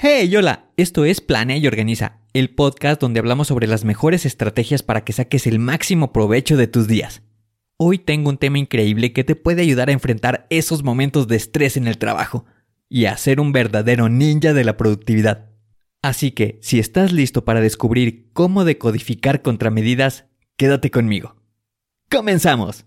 Hey, hola, esto es Planea y Organiza, el podcast donde hablamos sobre las mejores estrategias para que saques el máximo provecho de tus días. Hoy tengo un tema increíble que te puede ayudar a enfrentar esos momentos de estrés en el trabajo y a ser un verdadero ninja de la productividad. Así que, si estás listo para descubrir cómo decodificar contramedidas, quédate conmigo. ¡Comenzamos!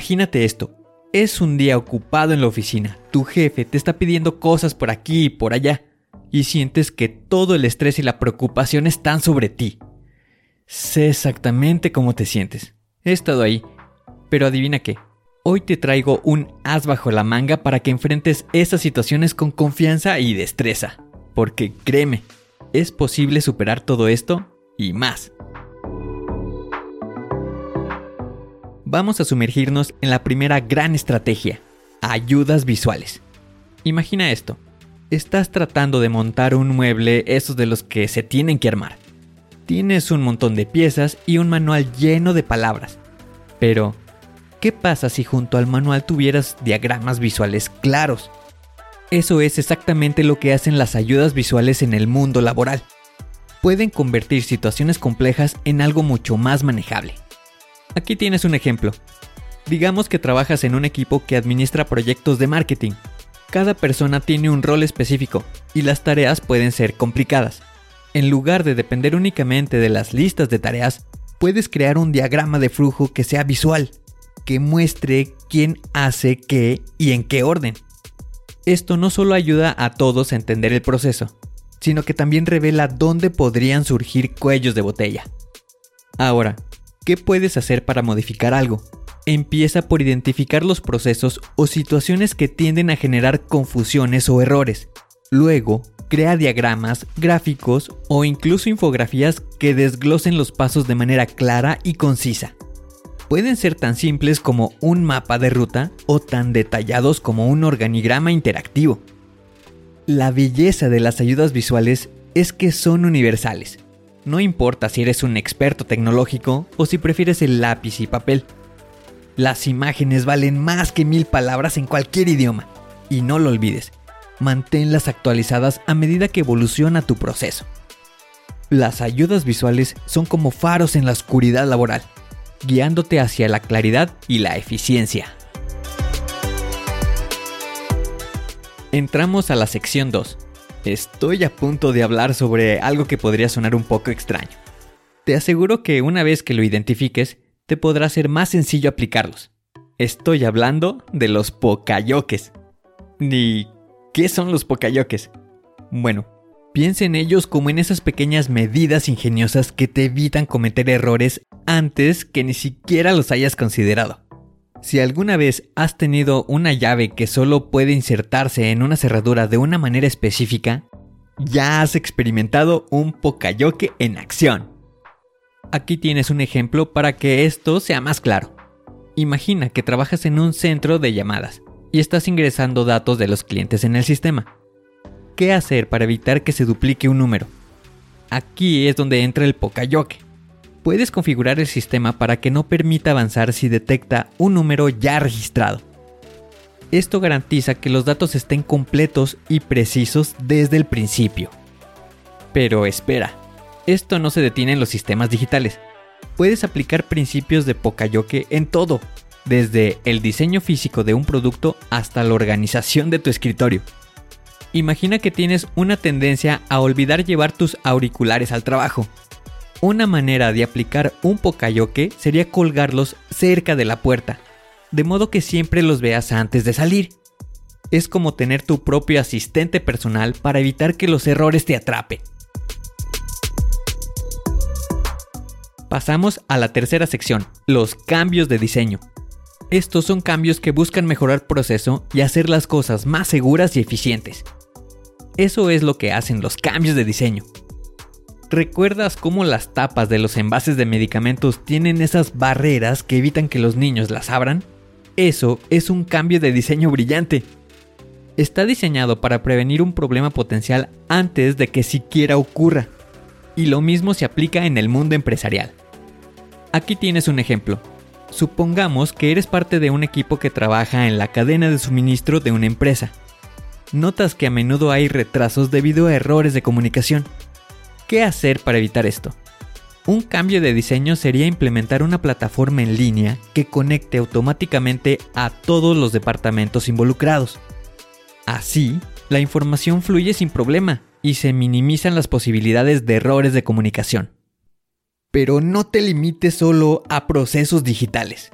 Imagínate esto. Es un día ocupado en la oficina. Tu jefe te está pidiendo cosas por aquí y por allá. Y sientes que todo el estrés y la preocupación están sobre ti. Sé exactamente cómo te sientes. He estado ahí. Pero adivina qué. Hoy te traigo un as bajo la manga para que enfrentes esas situaciones con confianza y destreza. Porque créeme, es posible superar todo esto y más. Vamos a sumergirnos en la primera gran estrategia, ayudas visuales. Imagina esto, estás tratando de montar un mueble esos de los que se tienen que armar. Tienes un montón de piezas y un manual lleno de palabras. Pero, ¿qué pasa si junto al manual tuvieras diagramas visuales claros? Eso es exactamente lo que hacen las ayudas visuales en el mundo laboral. Pueden convertir situaciones complejas en algo mucho más manejable. Aquí tienes un ejemplo. Digamos que trabajas en un equipo que administra proyectos de marketing. Cada persona tiene un rol específico y las tareas pueden ser complicadas. En lugar de depender únicamente de las listas de tareas, puedes crear un diagrama de flujo que sea visual, que muestre quién hace qué y en qué orden. Esto no solo ayuda a todos a entender el proceso, sino que también revela dónde podrían surgir cuellos de botella. Ahora, ¿Qué puedes hacer para modificar algo? Empieza por identificar los procesos o situaciones que tienden a generar confusiones o errores. Luego, crea diagramas, gráficos o incluso infografías que desglosen los pasos de manera clara y concisa. Pueden ser tan simples como un mapa de ruta o tan detallados como un organigrama interactivo. La belleza de las ayudas visuales es que son universales no importa si eres un experto tecnológico o si prefieres el lápiz y papel. Las imágenes valen más que mil palabras en cualquier idioma. Y no lo olvides, manténlas actualizadas a medida que evoluciona tu proceso. Las ayudas visuales son como faros en la oscuridad laboral, guiándote hacia la claridad y la eficiencia. Entramos a la sección 2, Estoy a punto de hablar sobre algo que podría sonar un poco extraño. Te aseguro que una vez que lo identifiques, te podrá ser más sencillo aplicarlos. Estoy hablando de los pocayoques. ¿Y qué son los pocayoques? Bueno, piensa en ellos como en esas pequeñas medidas ingeniosas que te evitan cometer errores antes que ni siquiera los hayas considerado. Si alguna vez has tenido una llave que solo puede insertarse en una cerradura de una manera específica, ya has experimentado un pocayoke en acción. Aquí tienes un ejemplo para que esto sea más claro. Imagina que trabajas en un centro de llamadas y estás ingresando datos de los clientes en el sistema. ¿Qué hacer para evitar que se duplique un número? Aquí es donde entra el pocayoke puedes configurar el sistema para que no permita avanzar si detecta un número ya registrado. Esto garantiza que los datos estén completos y precisos desde el principio. Pero espera, esto no se detiene en los sistemas digitales. Puedes aplicar principios de Pokayoke en todo, desde el diseño físico de un producto hasta la organización de tu escritorio. Imagina que tienes una tendencia a olvidar llevar tus auriculares al trabajo. Una manera de aplicar un Pokayoke sería colgarlos cerca de la puerta, de modo que siempre los veas antes de salir. Es como tener tu propio asistente personal para evitar que los errores te atrapen. Pasamos a la tercera sección, los cambios de diseño. Estos son cambios que buscan mejorar proceso y hacer las cosas más seguras y eficientes. Eso es lo que hacen los cambios de diseño. ¿Recuerdas cómo las tapas de los envases de medicamentos tienen esas barreras que evitan que los niños las abran? Eso es un cambio de diseño brillante. Está diseñado para prevenir un problema potencial antes de que siquiera ocurra. Y lo mismo se aplica en el mundo empresarial. Aquí tienes un ejemplo. Supongamos que eres parte de un equipo que trabaja en la cadena de suministro de una empresa. Notas que a menudo hay retrasos debido a errores de comunicación. ¿Qué hacer para evitar esto? Un cambio de diseño sería implementar una plataforma en línea que conecte automáticamente a todos los departamentos involucrados. Así, la información fluye sin problema y se minimizan las posibilidades de errores de comunicación. Pero no te limites solo a procesos digitales.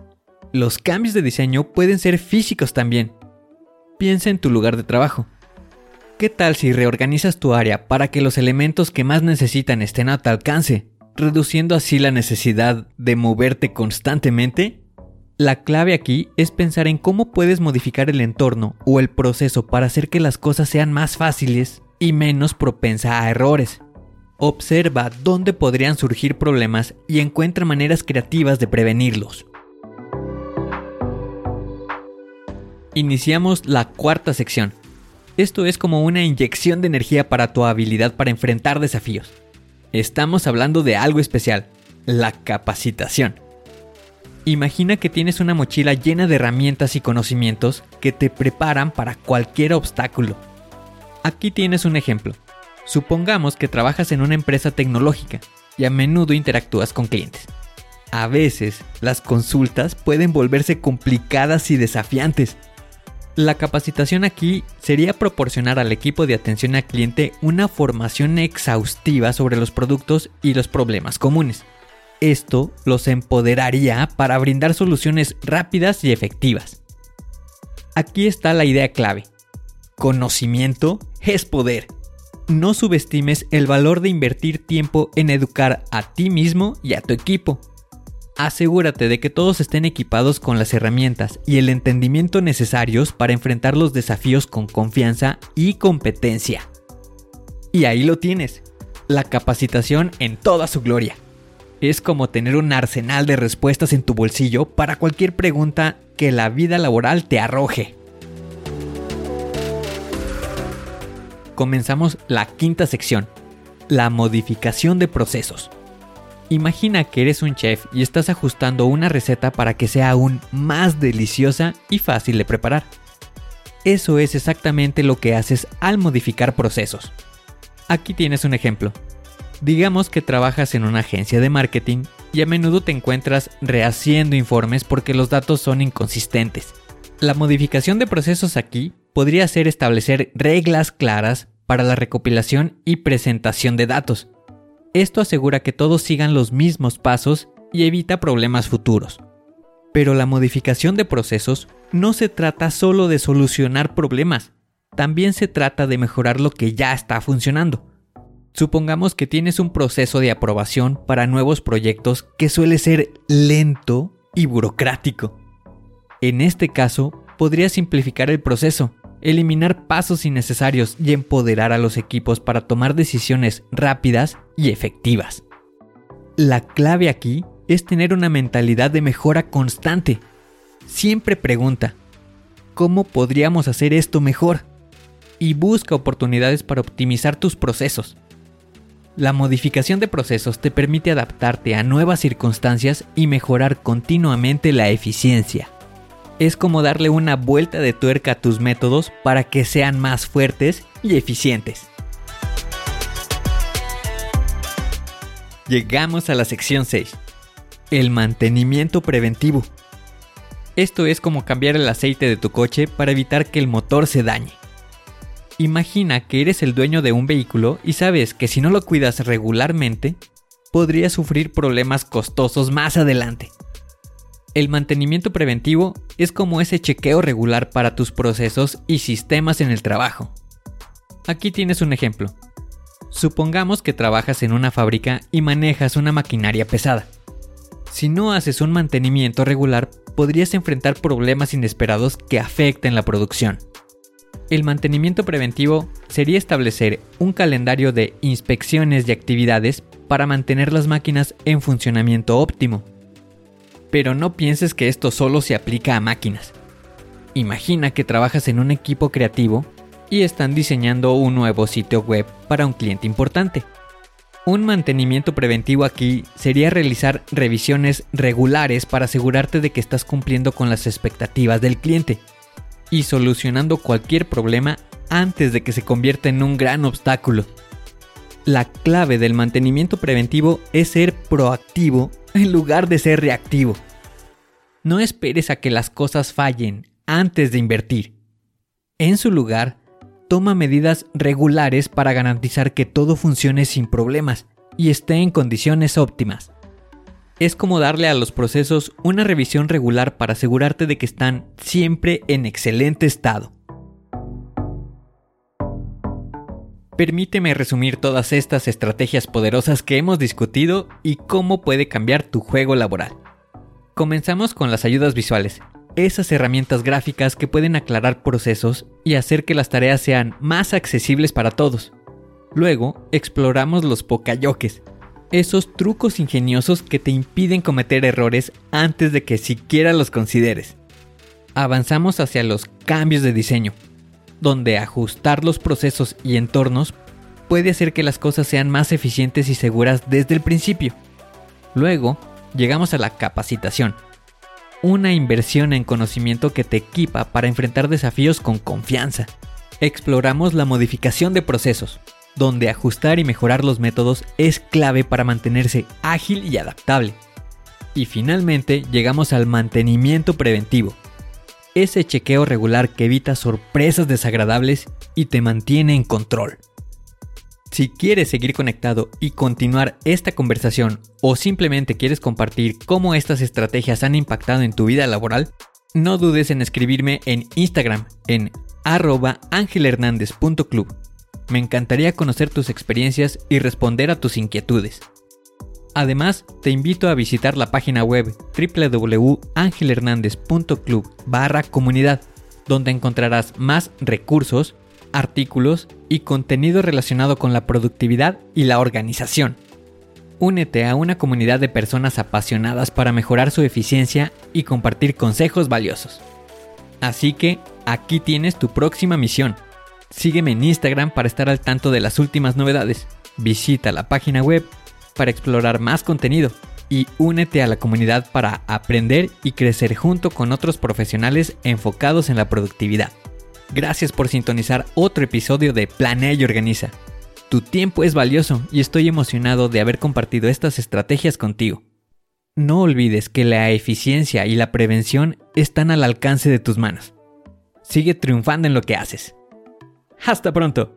Los cambios de diseño pueden ser físicos también. Piensa en tu lugar de trabajo. ¿Qué tal si reorganizas tu área para que los elementos que más necesitan estén a tu alcance, reduciendo así la necesidad de moverte constantemente? La clave aquí es pensar en cómo puedes modificar el entorno o el proceso para hacer que las cosas sean más fáciles y menos propensa a errores. Observa dónde podrían surgir problemas y encuentra maneras creativas de prevenirlos. Iniciamos la cuarta sección. Esto es como una inyección de energía para tu habilidad para enfrentar desafíos. Estamos hablando de algo especial, la capacitación. Imagina que tienes una mochila llena de herramientas y conocimientos que te preparan para cualquier obstáculo. Aquí tienes un ejemplo. Supongamos que trabajas en una empresa tecnológica y a menudo interactúas con clientes. A veces, las consultas pueden volverse complicadas y desafiantes. La capacitación aquí sería proporcionar al equipo de atención al cliente una formación exhaustiva sobre los productos y los problemas comunes. Esto los empoderaría para brindar soluciones rápidas y efectivas. Aquí está la idea clave. Conocimiento es poder no subestimes el valor de invertir tiempo en educar a ti mismo y a tu equipo. Asegúrate de que todos estén equipados con las herramientas y el entendimiento necesarios para enfrentar los desafíos con confianza y competencia. Y ahí lo tienes, la capacitación en toda su gloria. Es como tener un arsenal de respuestas en tu bolsillo para cualquier pregunta que la vida laboral te arroje. comenzamos la quinta sección, la modificación de procesos. Imagina que eres un chef y estás ajustando una receta para que sea aún más deliciosa y fácil de preparar. Eso es exactamente lo que haces al modificar procesos. Aquí tienes un ejemplo. Digamos que trabajas en una agencia de marketing y a menudo te encuentras rehaciendo informes porque los datos son inconsistentes. La modificación de procesos aquí podría ser establecer reglas claras para la recopilación y presentación de datos. Esto asegura que todos sigan los mismos pasos y evita problemas futuros. Pero la modificación de procesos no se trata solo de solucionar problemas, también se trata de mejorar lo que ya está funcionando. Supongamos que tienes un proceso de aprobación para nuevos proyectos que suele ser lento y burocrático. En este caso, podría simplificar el proceso eliminar pasos innecesarios y empoderar a los equipos para tomar decisiones rápidas y efectivas. La clave aquí es tener una mentalidad de mejora constante. Siempre pregunta, ¿cómo podríamos hacer esto mejor? Y busca oportunidades para optimizar tus procesos. La modificación de procesos te permite adaptarte a nuevas circunstancias y mejorar continuamente la eficiencia. Es como darle una vuelta de tuerca a tus métodos para que sean más fuertes y eficientes. Llegamos a la sección 6. El mantenimiento preventivo. Esto es como cambiar el aceite de tu coche para evitar que el motor se dañe. Imagina que eres el dueño de un vehículo y sabes que si no lo cuidas regularmente, podrías sufrir problemas costosos más adelante. El mantenimiento preventivo es como ese chequeo regular para tus procesos y sistemas en el trabajo. Aquí tienes un ejemplo. Supongamos que trabajas en una fábrica y manejas una maquinaria pesada. Si no haces un mantenimiento regular, podrías enfrentar problemas inesperados que afecten la producción. El mantenimiento preventivo sería establecer un calendario de inspecciones y actividades para mantener las máquinas en funcionamiento óptimo. Pero no pienses que esto solo se aplica a máquinas. Imagina que trabajas en un equipo creativo y están diseñando un nuevo sitio web para un cliente importante. Un mantenimiento preventivo aquí sería realizar revisiones regulares para asegurarte de que estás cumpliendo con las expectativas del cliente y solucionando cualquier problema antes de que se convierta en un gran obstáculo. La clave del mantenimiento preventivo es ser proactivo en lugar de ser reactivo. No esperes a que las cosas fallen antes de invertir. En su lugar, toma medidas regulares para garantizar que todo funcione sin problemas y esté en condiciones óptimas. Es como darle a los procesos una revisión regular para asegurarte de que están siempre en excelente estado. Permíteme resumir todas estas estrategias poderosas que hemos discutido y cómo puede cambiar tu juego laboral. Comenzamos con las ayudas visuales, esas herramientas gráficas que pueden aclarar procesos y hacer que las tareas sean más accesibles para todos. Luego, exploramos los pocayoques, esos trucos ingeniosos que te impiden cometer errores antes de que siquiera los consideres. Avanzamos hacia los cambios de diseño, donde ajustar los procesos y entornos puede hacer que las cosas sean más eficientes y seguras desde el principio. Luego, llegamos a la capacitación, una inversión en conocimiento que te equipa para enfrentar desafíos con confianza. Exploramos la modificación de procesos, donde ajustar y mejorar los métodos es clave para mantenerse ágil y adaptable. Y finalmente llegamos al mantenimiento preventivo, ese chequeo regular que evita sorpresas desagradables y te mantiene en control. Si quieres seguir conectado y continuar esta conversación o simplemente quieres compartir cómo estas estrategias han impactado en tu vida laboral, no dudes en escribirme en Instagram en arroba angelhernandez.club. Me encantaría conocer tus experiencias y responder a tus inquietudes. Además, te invito a visitar la página web www.angelhernandez.club barra comunidad, donde encontrarás más recursos, artículos y contenido relacionado con la productividad y la organización. Únete a una comunidad de personas apasionadas para mejorar su eficiencia y compartir consejos valiosos. Así que, aquí tienes tu próxima misión Sígueme en Instagram para estar al tanto de las últimas novedades. Visita la página web para explorar más contenido y únete a la comunidad para aprender y crecer junto con otros profesionales enfocados en la productividad. Gracias por sintonizar otro episodio de Planea y Organiza. Tu tiempo es valioso y estoy emocionado de haber compartido estas estrategias contigo. No olvides que la eficiencia y la prevención están al alcance de tus manos. Sigue triunfando en lo que haces. Hasta pronto.